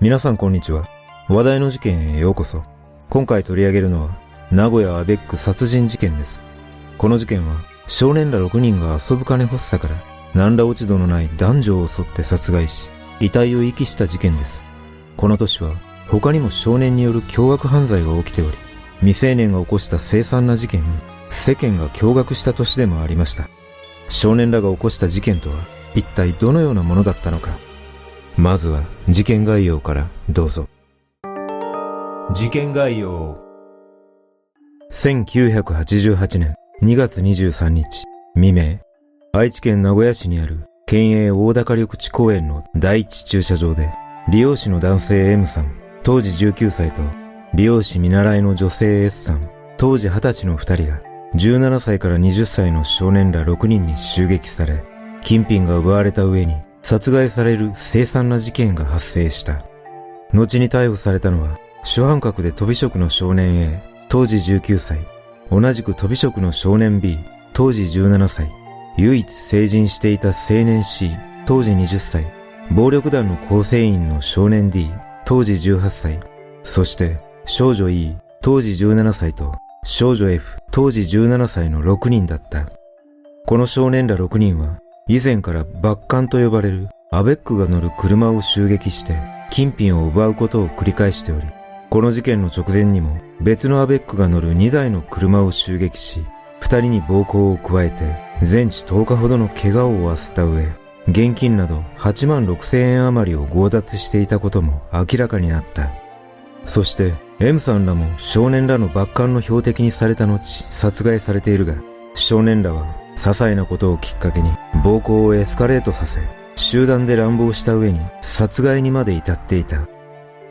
皆さんこんにちは。話題の事件へようこそ。今回取り上げるのは、名古屋アベック殺人事件です。この事件は、少年ら6人が遊ぶ金欲しさから、何ら落ち度のない男女を襲って殺害し、遺体を遺棄した事件です。この年は、他にも少年による凶悪犯罪が起きており、未成年が起こした凄惨な事件に、世間が驚愕した年でもありました。少年らが起こした事件とは、一体どのようなものだったのか。まずは事件概要からどうぞ。事件概要1988年2月23日未明、愛知県名古屋市にある県営大高緑地公園の第一駐車場で、利用士の男性 M さん、当時19歳と、利用士見習いの女性 S さん、当時20歳の2人が、17歳から20歳の少年ら6人に襲撃され、金品が奪われた上に、殺害される凄惨な事件が発生した。後に逮捕されたのは、主犯格で飛び職の少年 A、当時19歳、同じく飛び職の少年 B、当時17歳、唯一成人していた青年 C、当時20歳、暴力団の構成員の少年 D、当時18歳、そして少女 E、当時17歳と少女 F、当時17歳の6人だった。この少年ら6人は、以前からバッカンと呼ばれるアベックが乗る車を襲撃して、金品を奪うことを繰り返しており、この事件の直前にも別のアベックが乗る2台の車を襲撃し、2人に暴行を加えて全治10日ほどの怪我を負わせた上、現金など8万6千円余りを強奪していたことも明らかになった。そして M さんらも少年らのバッカンの標的にされた後殺害されているが、少年らは些細なことをきっかけに暴行をエスカレートさせ、集団で乱暴した上に殺害にまで至っていた。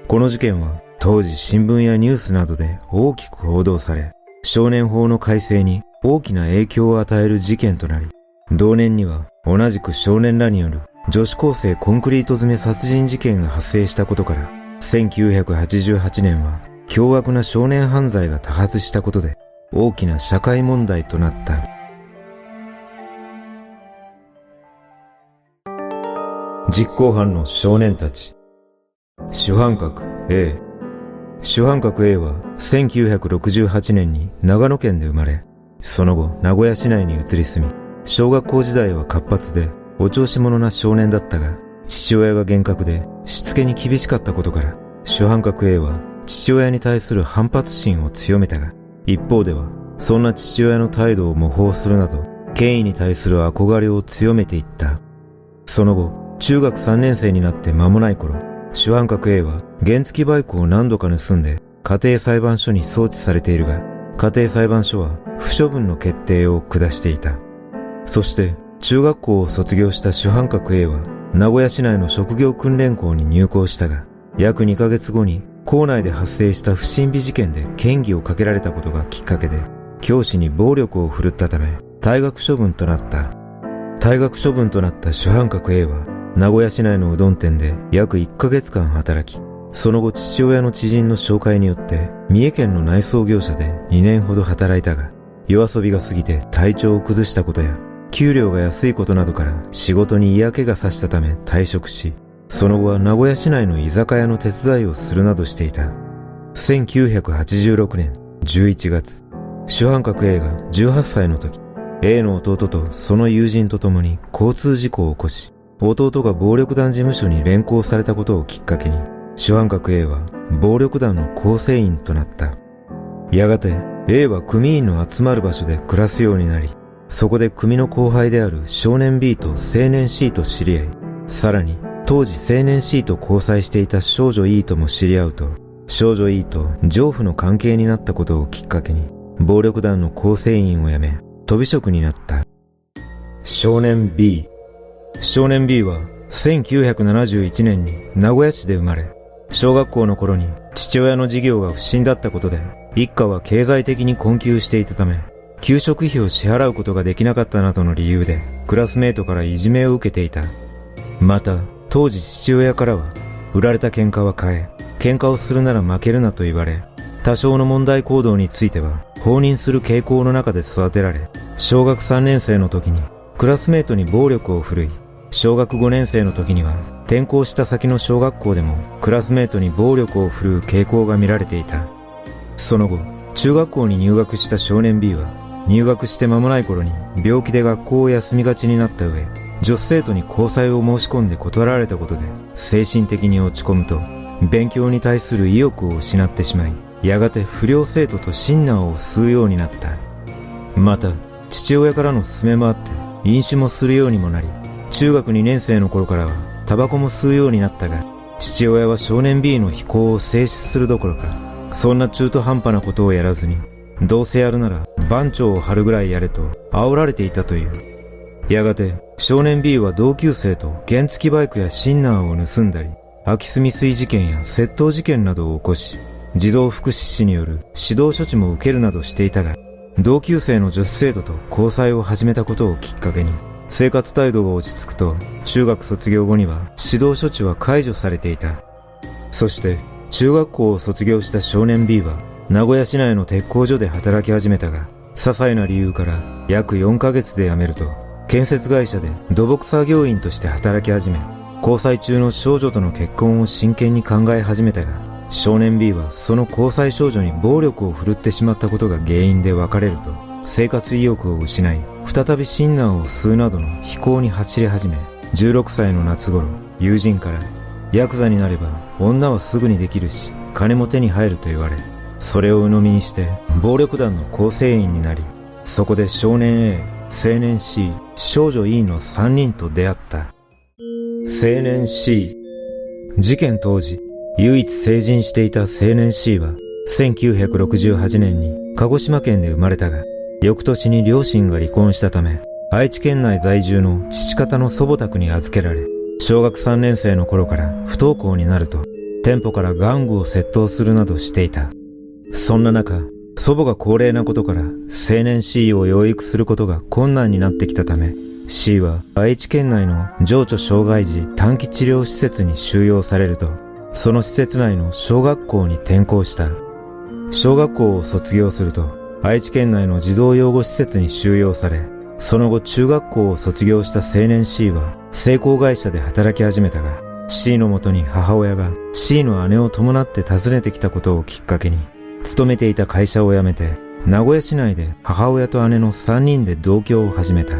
この事件は当時新聞やニュースなどで大きく報道され、少年法の改正に大きな影響を与える事件となり、同年には同じく少年らによる女子高生コンクリート詰め殺人事件が発生したことから、1988年は凶悪な少年犯罪が多発したことで大きな社会問題となった。実行犯の少年たち。主犯格 A。主犯格 A は1968年に長野県で生まれ、その後名古屋市内に移り住み、小学校時代は活発でお調子者な少年だったが、父親が厳格でしつけに厳しかったことから、主犯格 A は父親に対する反発心を強めたが、一方ではそんな父親の態度を模倣するなど、権威に対する憧れを強めていった。その後、中学3年生になって間もない頃、主犯格 A は原付バイクを何度か盗んで家庭裁判所に送致されているが、家庭裁判所は不処分の決定を下していた。そして中学校を卒業した主犯格 A は名古屋市内の職業訓練校に入校したが、約2ヶ月後に校内で発生した不審火事件で嫌疑をかけられたことがきっかけで、教師に暴力を振るったため、退学処分となった。退学処分となった主犯格 A は、名古屋市内のうどん店で約1ヶ月間働き、その後父親の知人の紹介によって、三重県の内装業者で2年ほど働いたが、夜遊びが過ぎて体調を崩したことや、給料が安いことなどから仕事に嫌気がさしたため退職し、その後は名古屋市内の居酒屋の手伝いをするなどしていた。1986年11月、主犯格 A が18歳の時、A の弟とその友人と共に交通事故を起こし、弟が暴力団事務所に連行されたことをきっかけに、主犯格 A は暴力団の構成員となった。やがて A は組員の集まる場所で暮らすようになり、そこで組の後輩である少年 B と青年 C と知り合い、さらに当時青年 C と交際していた少女 E とも知り合うと、少女 E と情婦の関係になったことをきっかけに、暴力団の構成員を辞め、飛び職になった。少年 B。少年 B は1971年に名古屋市で生まれ、小学校の頃に父親の事業が不振だったことで、一家は経済的に困窮していたため、給食費を支払うことができなかったなどの理由で、クラスメートからいじめを受けていた。また、当時父親からは、売られた喧嘩は買え、喧嘩をするなら負けるなと言われ、多少の問題行動については、放任する傾向の中で育てられ、小学3年生の時に、クラスメートに暴力を振るい、小学5年生の時には、転校した先の小学校でも、クラスメートに暴力を振るう傾向が見られていた。その後、中学校に入学した少年 B は、入学して間もない頃に病気で学校を休みがちになった上、女子生徒に交際を申し込んで断られたことで精神的に落ち込むと勉強に対する意欲を失ってしまいやがて不良生徒とシンナーを吸うようになったまた父親からの勧めもあって飲酒もするようにもなり中学2年生の頃からはタバコも吸うようになったが父親は少年 B の非行を制止するどころかそんな中途半端なことをやらずにどうせやるなら番長を張るぐらいやれと煽られていたという。やがて少年 B は同級生と原付バイクやシンナーを盗んだり、空き巣未遂事件や窃盗事件などを起こし、児童福祉士による指導処置も受けるなどしていたが、同級生の女子生徒と交際を始めたことをきっかけに、生活態度が落ち着くと、中学卒業後には指導処置は解除されていた。そして、中学校を卒業した少年 B は、名古屋市内の鉄工所で働き始めたが、些細な理由から約4ヶ月で辞めると、建設会社で土木作業員として働き始め、交際中の少女との結婚を真剣に考え始めたが、少年 B はその交際少女に暴力を振るってしまったことが原因で別れると、生活意欲を失い、再びシンナーを吸うなどの非行に走り始め、16歳の夏頃、友人から、ヤクザになれば女はすぐにできるし、金も手に入ると言われ、それを鵜呑みにして暴力団の構成員になり、そこで少年 A、青年 C、少女 E の3人と出会った。青年 C。事件当時、唯一成人していた青年 C は、1968年に鹿児島県で生まれたが、翌年に両親が離婚したため、愛知県内在住の父方の祖母宅に預けられ、小学3年生の頃から不登校になると、店舗から玩具を窃盗するなどしていた。そんな中、祖母が高齢なことから青年 C を養育することが困難になってきたため、C は愛知県内の情緒障害児短期治療施設に収容されると、その施設内の小学校に転校した。小学校を卒業すると、愛知県内の児童養護施設に収容され、その後中学校を卒業した青年 C は、成功会社で働き始めたが、C のもとに母親が C の姉を伴って訪ねてきたことをきっかけに、勤めていた会社を辞めて、名古屋市内で母親と姉の3人で同居を始めた。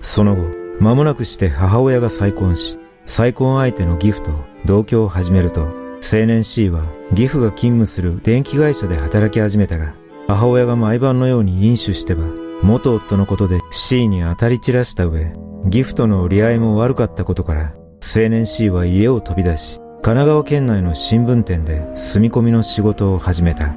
その後、間もなくして母親が再婚し、再婚相手のギフと同居を始めると、青年 C はギフが勤務する電気会社で働き始めたが、母親が毎晩のように飲酒しては、元夫のことで C に当たり散らした上、ギフトの売り合いも悪かったことから、青年 C は家を飛び出し、神奈川県内の新聞店で住み込みの仕事を始めた。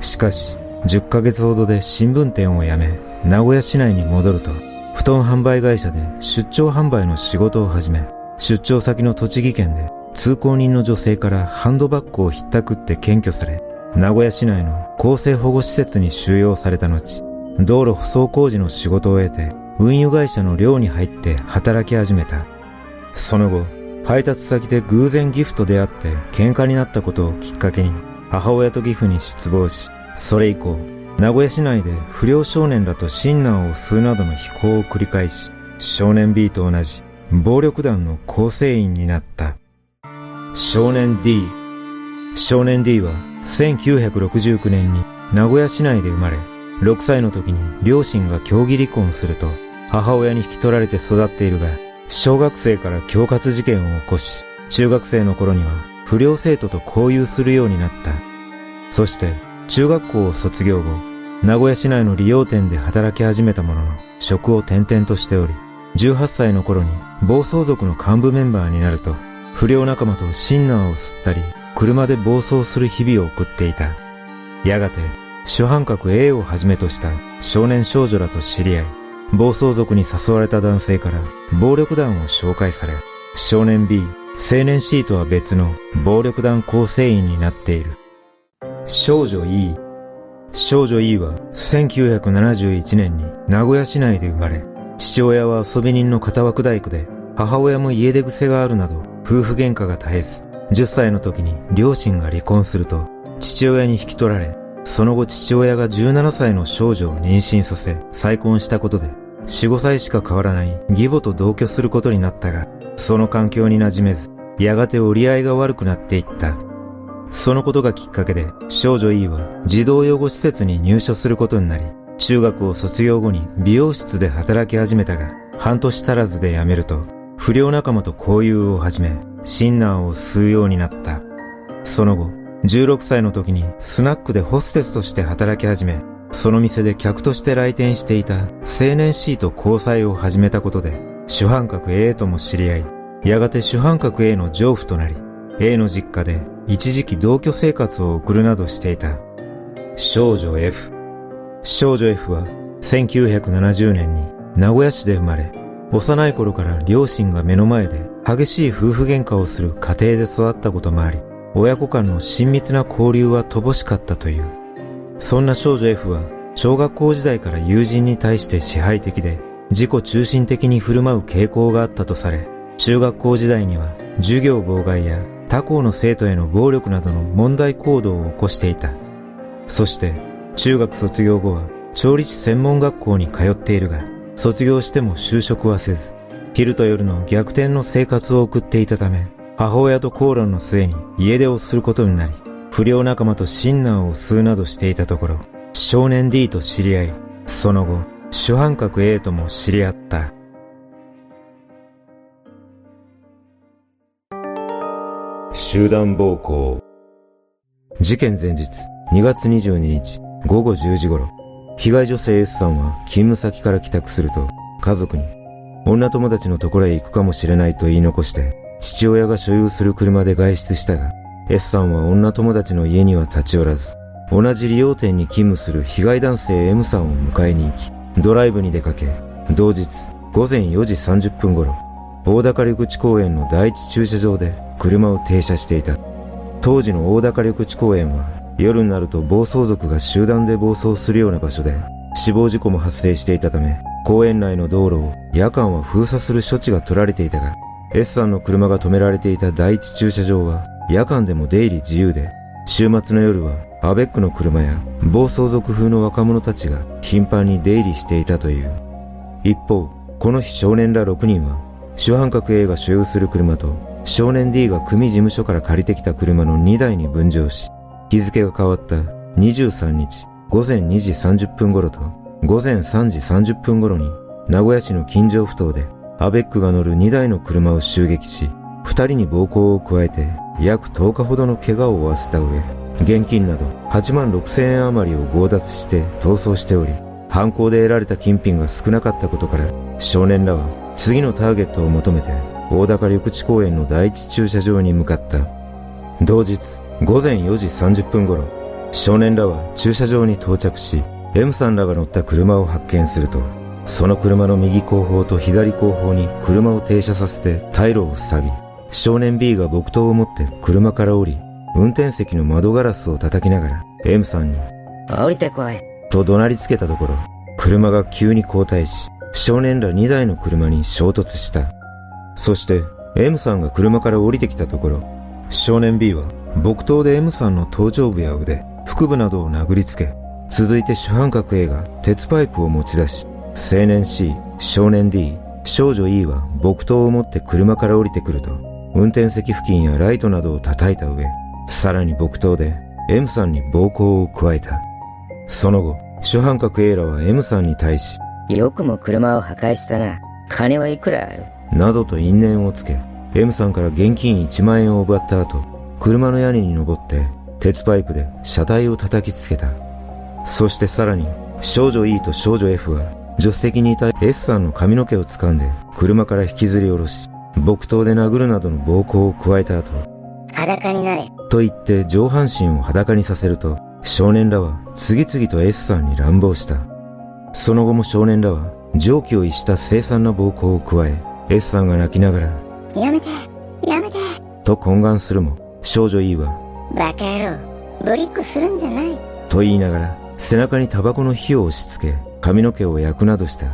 しかし、10ヶ月ほどで新聞店を辞め、名古屋市内に戻ると、布団販売会社で出張販売の仕事を始め、出張先の栃木県で通行人の女性からハンドバッグをひったくって検挙され、名古屋市内の厚生保護施設に収容された後、道路舗装工事の仕事を得て、運輸会社の寮に入って働き始めた。その後、配達先で偶然ギフと出会って喧嘩になったことをきっかけに、母親と義父に失望し、それ以降、名古屋市内で不良少年らとシンナーを吸うなどの非行を繰り返し、少年 B と同じ暴力団の構成員になった。少年 D。少年 D は1969年に名古屋市内で生まれ、6歳の時に両親が競技離婚すると母親に引き取られて育っているが、小学生から恐喝事件を起こし、中学生の頃には不良生徒と交友するようになった。そして中学校を卒業後、名古屋市内の利用店で働き始めたものの、職を転々としており、18歳の頃に暴走族の幹部メンバーになると、不良仲間とシンナーを吸ったり、車で暴走する日々を送っていた。やがて、主犯格 A をはじめとした少年少女らと知り合い、暴走族に誘われた男性から暴力団を紹介され、少年 B、青年 C とは別の暴力団構成員になっている。少女 E。少女 E は1971年に名古屋市内で生まれ、父親は遊び人の片枠大工で、母親も家出癖があるなど、夫婦喧嘩が絶えず、10歳の時に両親が離婚すると、父親に引き取られ、その後父親が17歳の少女を妊娠させ、再婚したことで、4、5歳しか変わらない義母と同居することになったが、その環境に馴染めず、やがて折り合いが悪くなっていった。そのことがきっかけで、少女 E は児童養護施設に入所することになり、中学を卒業後に美容室で働き始めたが、半年足らずで辞めると、不良仲間と交友を始め、シンナーを吸うようになった。その後、16歳の時にスナックでホステスとして働き始め、その店で客として来店していた青年 C と交際を始めたことで、主犯格 A とも知り合い、やがて主犯格 A の上夫となり、A の実家で一時期同居生活を送るなどしていた。少女 F。少女 F は1970年に名古屋市で生まれ、幼い頃から両親が目の前で激しい夫婦喧嘩をする家庭で育ったこともあり、親子間の親密な交流は乏しかったという。そんな少女 F は、小学校時代から友人に対して支配的で、自己中心的に振る舞う傾向があったとされ、中学校時代には、授業妨害や他校の生徒への暴力などの問題行動を起こしていた。そして、中学卒業後は、調理師専門学校に通っているが、卒業しても就職はせず、昼と夜の逆転の生活を送っていたため、母親と口論の末に家出をすることになり、不良仲間とシンナーを吸うなどしていたところ、少年 D と知り合い、その後、主犯格 A とも知り合った。集団暴行。事件前日、2月22日、午後10時頃、被害女性 S さんは勤務先から帰宅すると、家族に、女友達のところへ行くかもしれないと言い残して、父親が所有する車で外出したが、S さんは女友達の家には立ち寄らず、同じ利用店に勤務する被害男性 M さんを迎えに行き、ドライブに出かけ、同日午前4時30分頃、大高緑地公園の第一駐車場で車を停車していた。当時の大高緑地公園は夜になると暴走族が集団で暴走するような場所で死亡事故も発生していたため公園内の道路を夜間は封鎖する処置が取られていたが S さんの車が止められていた第一駐車場は夜間でも出入り自由で、週末の夜はアベックの車や暴走族風の若者たちが頻繁に出入りしていたという。一方、この日少年ら6人は、主犯格 A が所有する車と少年 D が組事務所から借りてきた車の2台に分乗し、日付が変わった23日午前2時30分頃と午前3時30分頃に名古屋市の近所不頭でアベックが乗る2台の車を襲撃し、2人に暴行を加えて約10日ほどの怪我を負わせた上、現金など8万6千円余りを強奪して逃走しており、犯行で得られた金品が少なかったことから、少年らは次のターゲットを求めて、大高緑地公園の第一駐車場に向かった。同日、午前4時30分頃、少年らは駐車場に到着し、M さんらが乗った車を発見すると、その車の右後方と左後方に車を停車させて退路を塞ぎ、少年 B が木刀を持って車から降り、運転席の窓ガラスを叩きながら M さんに、降りてこい。と怒鳴りつけたところ、車が急に後退し、少年ら2台の車に衝突した。そして、M さんが車から降りてきたところ、少年 B は木刀で M さんの頭頂部や腕、腹部などを殴りつけ、続いて主犯格 A が鉄パイプを持ち出し、青年 C、少年 D、少女 E は木刀を持って車から降りてくると、運転席付近やライトなどを叩いた上、さらに木刀で M さんに暴行を加えた。その後、主犯格 A らは M さんに対し、よくも車を破壊したな。金はいくらある？などと因縁をつけ、M さんから現金1万円を奪った後、車の屋根に登って鉄パイプで車体を叩きつけた。そしてさらに、少女 E と少女 F は、助手席にいた S さんの髪の毛を掴んで、車から引きずり下ろし、木刀で殴るなどの暴行を加えた後、裸になれ。と言って上半身を裸にさせると、少年らは次々と S さんに乱暴した。その後も少年らは、常軌を逸した凄惨な暴行を加え、S さんが泣きながら、やめてやめてと懇願するも、少女 E は、バカ野郎、ブリックするんじゃない。と言いながら、背中にタバコの火を押し付け、髪の毛を焼くなどした。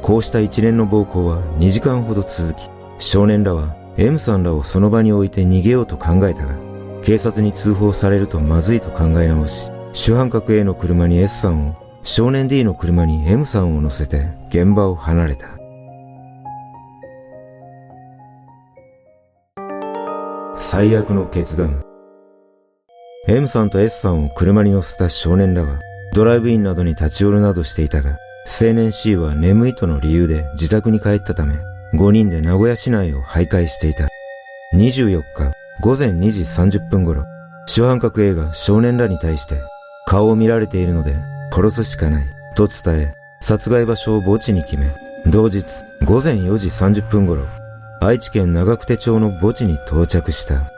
こうした一連の暴行は2時間ほど続き、少年らは M さんらをその場に置いて逃げようと考えたが、警察に通報されるとまずいと考え直し、主犯格 A の車に S さんを、少年 D の車に M さんを乗せて現場を離れた。最悪の決断。M さんと S さんを車に乗せた少年らは、ドライブインなどに立ち寄るなどしていたが、青年 C は眠いとの理由で自宅に帰ったため、5人で名古屋市内を徘徊していた。24日午前2時30分頃、主犯格 A が少年らに対して、顔を見られているので殺すしかない、と伝え、殺害場所を墓地に決め、同日午前4時30分頃、愛知県長久手町の墓地に到着した。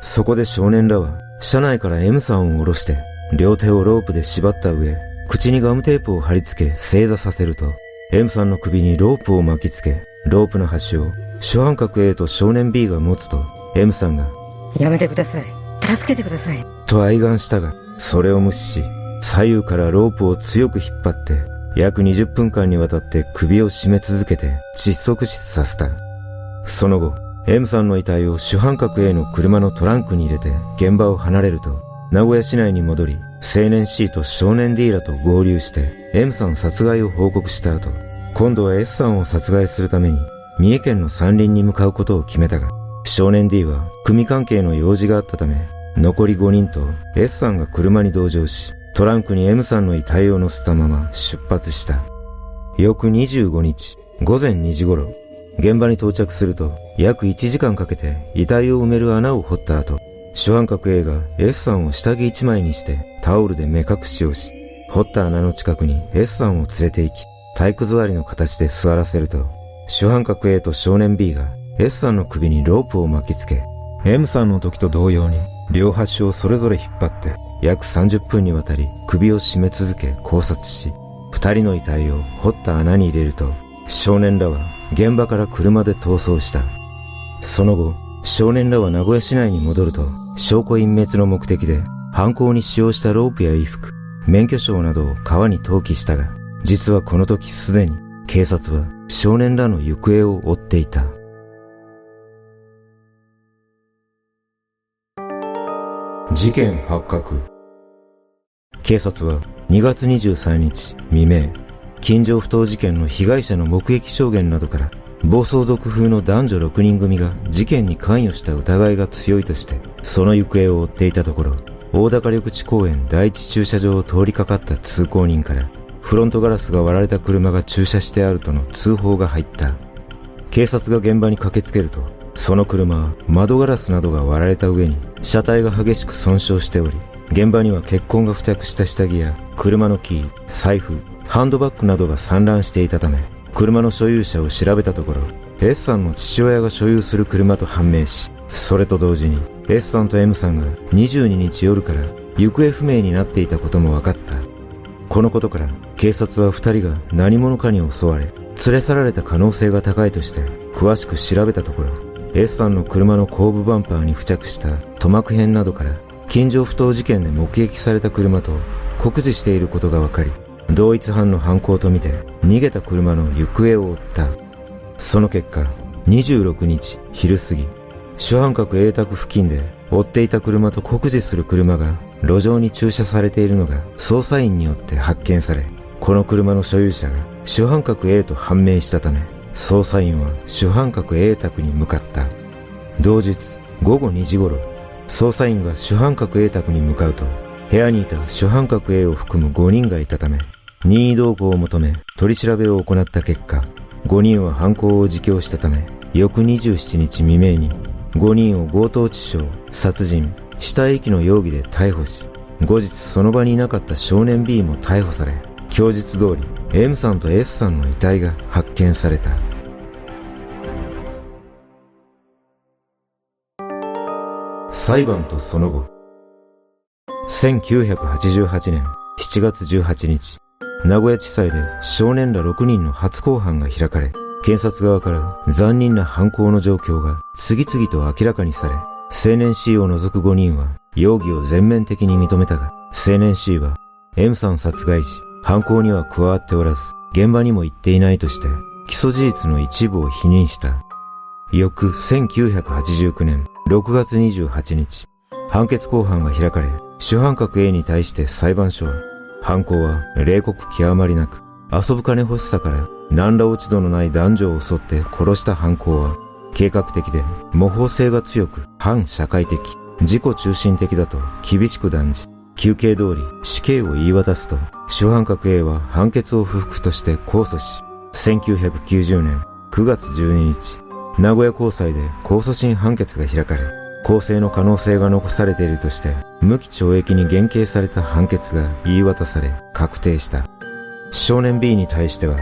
そこで少年らは、車内から M さんを下ろして、両手をロープで縛った上、口にガムテープを貼り付け正座させると、M さんの首にロープを巻きつけ、ロープの端を主犯格 A と少年 B が持つと、M さんが、やめてください。助けてください。と哀願したが、それを無視し、左右からロープを強く引っ張って、約20分間にわたって首を絞め続けて窒息死させた。その後、M さんの遺体を主犯格 A の車のトランクに入れて現場を離れると、名古屋市内に戻り、青年 C と少年 D らと合流して M さん殺害を報告した後、今度は S さんを殺害するために三重県の山林に向かうことを決めたが、少年 D は組関係の用事があったため、残り5人と S さんが車に同乗し、トランクに M さんの遺体を乗せたまま出発した。翌25日、午前2時頃、現場に到着すると、約1時間かけて遺体を埋める穴を掘った後、主犯格 A が S さんを下着1枚にしてタオルで目隠しをし、掘った穴の近くに S さんを連れて行き、体育座りの形で座らせると、主犯格 A と少年 B が S さんの首にロープを巻きつけ、M さんの時と同様に両端をそれぞれ引っ張って約30分にわたり首を絞め続け考察し、二人の遺体を掘った穴に入れると、少年らは現場から車で逃走した。その後、少年らは名古屋市内に戻ると、証拠隠滅の目的で犯行に使用したロープや衣服、免許証などを川に投棄したが、実はこの時すでに警察は少年らの行方を追っていた。事件発覚。警察は2月23日未明、近所不当事件の被害者の目撃証言などから、暴走族風の男女6人組が事件に関与した疑いが強いとして、その行方を追っていたところ、大高緑地公園第一駐車場を通りかかった通行人から、フロントガラスが割られた車が駐車してあるとの通報が入った。警察が現場に駆けつけると、その車は窓ガラスなどが割られた上に、車体が激しく損傷しており、現場には血痕が付着した下着や、車のキー、財布、ハンドバッグなどが散乱していたため、車の所有者を調べたところ、S さんの父親が所有する車と判明し、それと同時に S さんと M さんが22日夜から行方不明になっていたことも分かった。このことから警察は二人が何者かに襲われ、連れ去られた可能性が高いとして詳しく調べたところ、S さんの車の後部バンパーに付着した塗膜片などから近所不当事件で目撃された車と酷似していることが分かり、同一犯の犯行とみて逃げた車の行方を追った。その結果、26日昼過ぎ、主犯格 A 宅付近で追っていた車と酷似する車が路上に駐車されているのが捜査員によって発見され、この車の所有者が主犯格 A と判明したため、捜査員は主犯格 A 宅に向かった。同日午後2時頃、捜査員が主犯格 A 宅に向かうと、部屋にいた主犯格 A を含む5人がいたため、任意同行を求め取り調べを行った結果、5人は犯行を自供したため、翌27日未明に5人を強盗致傷、殺人、死体遺棄の容疑で逮捕し、後日その場にいなかった少年 B も逮捕され、供述通り M さんと S さんの遺体が発見された。裁判とその後。1988年7月18日、名古屋地裁で少年ら6人の初公判が開かれ、検察側から残忍な犯行の状況が次々と明らかにされ、青年 C を除く5人は容疑を全面的に認めたが、青年 C は M さん殺害時、犯行には加わっておらず、現場にも行っていないとして、基礎事実の一部を否認した。翌1989年6月28日、判決公判が開かれ、主犯格 A に対して裁判所は、犯行は冷酷極まりなく、遊ぶ金欲しさから何ら落ち度のない男女を襲って殺した犯行は、計画的で模倣性が強く反社会的、自己中心的だと厳しく断じ、休憩通り死刑を言い渡すと、主犯格 A は判決を不服として控訴し、1990年9月12日、名古屋高裁で控訴審判決が開かれ、公正の可能性が残されているとして、無期懲役に減刑された判決が言い渡され、確定した。少年 B に対しては、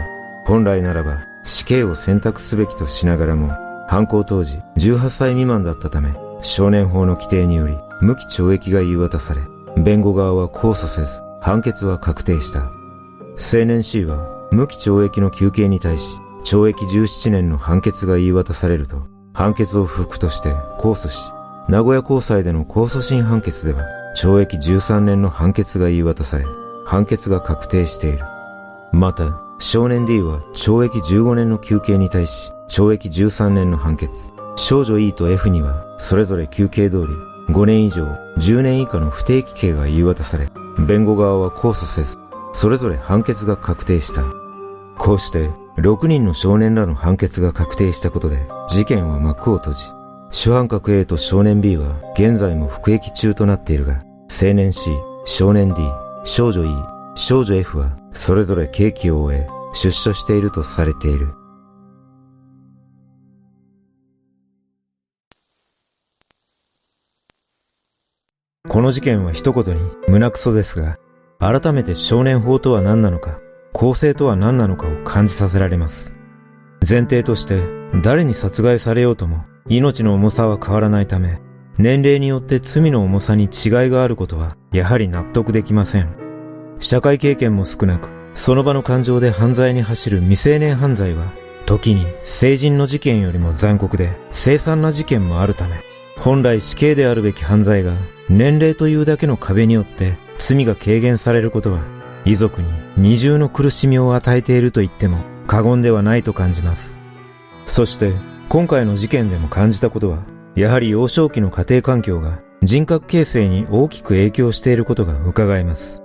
本来ならば死刑を選択すべきとしながらも、犯行当時18歳未満だったため、少年法の規定により無期懲役が言い渡され、弁護側は控訴せず、判決は確定した。青年 C は無期懲役の求刑に対し、懲役17年の判決が言い渡されると、判決を不服として控訴し、名古屋高裁での控訴審判決では、懲役13年の判決が言い渡され、判決が確定している。また、少年 D は懲役15年の求刑に対し、懲役13年の判決。少女 E と F には、それぞれ求刑通り、5年以上、10年以下の不定期刑が言い渡され、弁護側は控訴せず、それぞれ判決が確定した。こうして、6人の少年らの判決が確定したことで、事件は幕を閉じ、主犯格 A と少年 B は現在も服役中となっているが、青年 C、少年 D、少女 E、少女 F はそれぞれ刑期を終え、出所しているとされている。この事件は一言に胸クソですが、改めて少年法とは何なのか、公正とは何なのかを感じさせられます。前提として、誰に殺害されようとも、命の重さは変わらないため、年齢によって罪の重さに違いがあることは、やはり納得できません。社会経験も少なく、その場の感情で犯罪に走る未成年犯罪は、時に成人の事件よりも残酷で凄惨な事件もあるため、本来死刑であるべき犯罪が年齢というだけの壁によって罪が軽減されることは遺族に二重の苦しみを与えていると言っても過言ではないと感じます。そして今回の事件でも感じたことはやはり幼少期の家庭環境が人格形成に大きく影響していることが伺えます。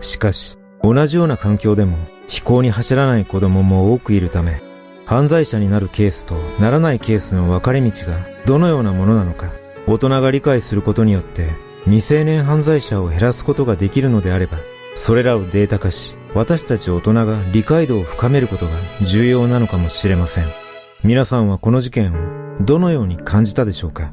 しかし同じような環境でも飛行に走らない子供も多くいるため犯罪者になるケースとならないケースの分かれ道がどのようなものなのか大人が理解することによって未成年犯罪者を減らすことができるのであればそれらをデータ化し私たち大人が理解度を深めることが重要なのかもしれません皆さんはこの事件をどのように感じたでしょうか？